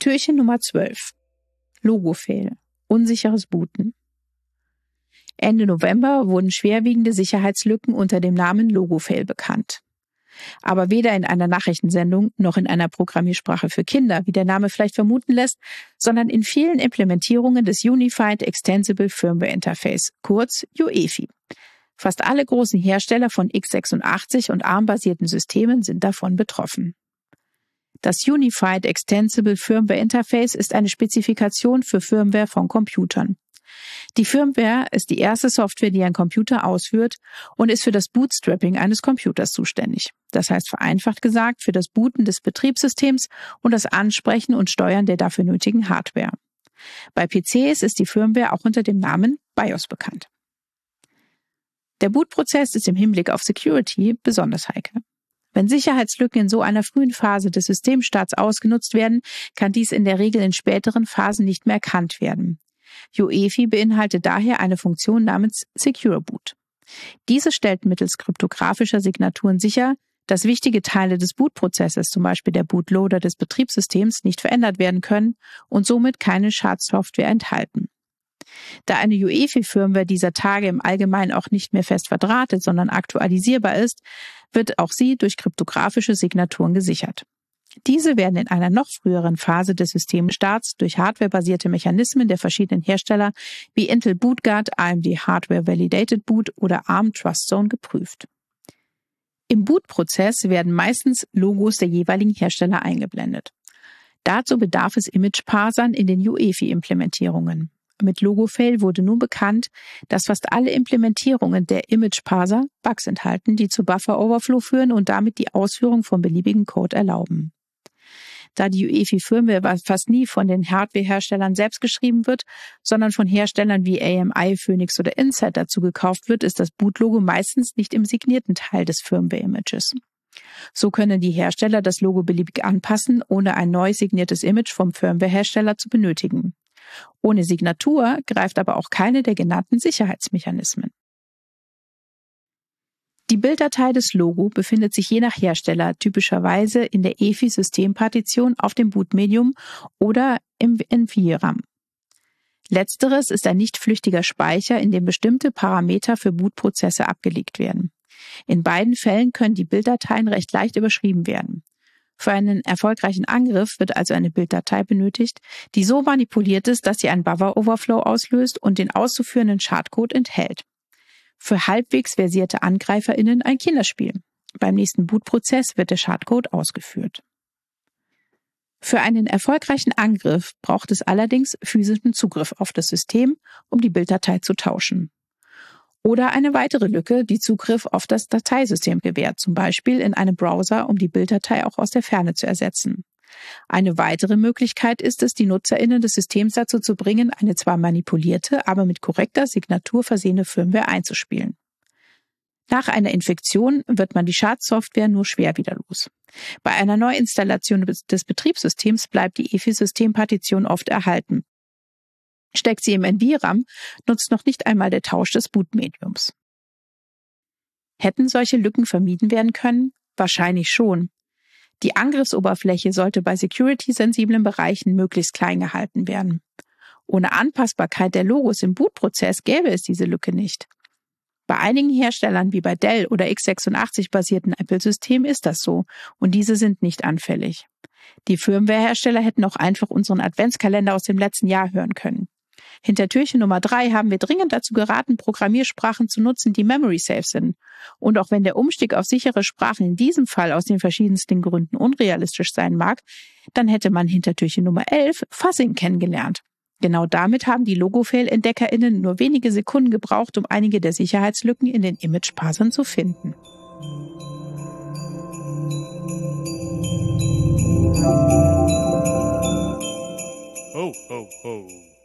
Türchen Nummer 12. Logo-Fail. Unsicheres Booten. Ende November wurden schwerwiegende Sicherheitslücken unter dem Namen Logo-Fail bekannt. Aber weder in einer Nachrichtensendung noch in einer Programmiersprache für Kinder, wie der Name vielleicht vermuten lässt, sondern in vielen Implementierungen des Unified Extensible Firmware Interface, kurz UEFI. Fast alle großen Hersteller von x86 und ARM-basierten Systemen sind davon betroffen. Das Unified Extensible Firmware Interface ist eine Spezifikation für Firmware von Computern. Die Firmware ist die erste Software, die ein Computer ausführt und ist für das Bootstrapping eines Computers zuständig. Das heißt vereinfacht gesagt für das Booten des Betriebssystems und das Ansprechen und Steuern der dafür nötigen Hardware. Bei PCs ist die Firmware auch unter dem Namen BIOS bekannt. Der Bootprozess ist im Hinblick auf Security besonders heikel. Wenn Sicherheitslücken in so einer frühen Phase des Systemstarts ausgenutzt werden, kann dies in der Regel in späteren Phasen nicht mehr erkannt werden. UEFI beinhaltet daher eine Funktion namens Secure Boot. Diese stellt mittels kryptografischer Signaturen sicher, dass wichtige Teile des Bootprozesses, zum Beispiel der Bootloader des Betriebssystems, nicht verändert werden können und somit keine Schadsoftware enthalten. Da eine UEFI-Firmware dieser Tage im Allgemeinen auch nicht mehr fest verdrahtet, sondern aktualisierbar ist, wird auch sie durch kryptografische Signaturen gesichert. Diese werden in einer noch früheren Phase des Systemstarts durch hardwarebasierte Mechanismen der verschiedenen Hersteller wie Intel BootGuard, AMD Hardware Validated Boot oder ARM TrustZone geprüft. Im Bootprozess werden meistens Logos der jeweiligen Hersteller eingeblendet. Dazu bedarf es Image-Parsern in den UEFI-Implementierungen. Mit Logofail wurde nun bekannt, dass fast alle Implementierungen der Image-Parser Bugs enthalten, die zu Buffer-Overflow führen und damit die Ausführung von beliebigen Code erlauben. Da die UEFI-Firmware fast nie von den Hardware-Herstellern selbst geschrieben wird, sondern von Herstellern wie AMI, Phoenix oder Insight dazu gekauft wird, ist das Bootlogo meistens nicht im signierten Teil des Firmware-Images. So können die Hersteller das Logo beliebig anpassen, ohne ein neu signiertes Image vom Firmware-Hersteller zu benötigen. Ohne Signatur greift aber auch keine der genannten Sicherheitsmechanismen. Die Bilddatei des Logo befindet sich je nach Hersteller typischerweise in der EFI-Systempartition auf dem Bootmedium oder im NVRAM. Letzteres ist ein nicht flüchtiger Speicher, in dem bestimmte Parameter für Bootprozesse abgelegt werden. In beiden Fällen können die Bilddateien recht leicht überschrieben werden. Für einen erfolgreichen Angriff wird also eine Bilddatei benötigt, die so manipuliert ist, dass sie einen Buffer-Overflow auslöst und den auszuführenden Schadcode enthält für halbwegs versierte AngreiferInnen ein Kinderspiel. Beim nächsten Bootprozess wird der Schadcode ausgeführt. Für einen erfolgreichen Angriff braucht es allerdings physischen Zugriff auf das System, um die Bilddatei zu tauschen. Oder eine weitere Lücke, die Zugriff auf das Dateisystem gewährt, zum Beispiel in einem Browser, um die Bilddatei auch aus der Ferne zu ersetzen. Eine weitere Möglichkeit ist es, die NutzerInnen des Systems dazu zu bringen, eine zwar manipulierte, aber mit korrekter Signatur versehene Firmware einzuspielen. Nach einer Infektion wird man die Schadsoftware nur schwer wieder los. Bei einer Neuinstallation des Betriebssystems bleibt die EFI-Systempartition oft erhalten. Steckt sie im NVRAM, nutzt noch nicht einmal der Tausch des Bootmediums. Hätten solche Lücken vermieden werden können? Wahrscheinlich schon. Die Angriffsoberfläche sollte bei security-sensiblen Bereichen möglichst klein gehalten werden. Ohne Anpassbarkeit der Logos im Bootprozess gäbe es diese Lücke nicht. Bei einigen Herstellern wie bei Dell oder x86 basierten Apple-Systemen ist das so und diese sind nicht anfällig. Die Firmware-Hersteller hätten auch einfach unseren Adventskalender aus dem letzten Jahr hören können. Hinter Türchen Nummer drei haben wir dringend dazu geraten, Programmiersprachen zu nutzen, die memory safe sind. Und auch wenn der Umstieg auf sichere Sprachen in diesem Fall aus den verschiedensten Gründen unrealistisch sein mag, dann hätte man hinter Türchen Nummer elf Fuzzing kennengelernt. Genau damit haben die Logo-Fail-EntdeckerInnen nur wenige Sekunden gebraucht, um einige der Sicherheitslücken in den Image-Parsern zu finden. Ho, ho, ho.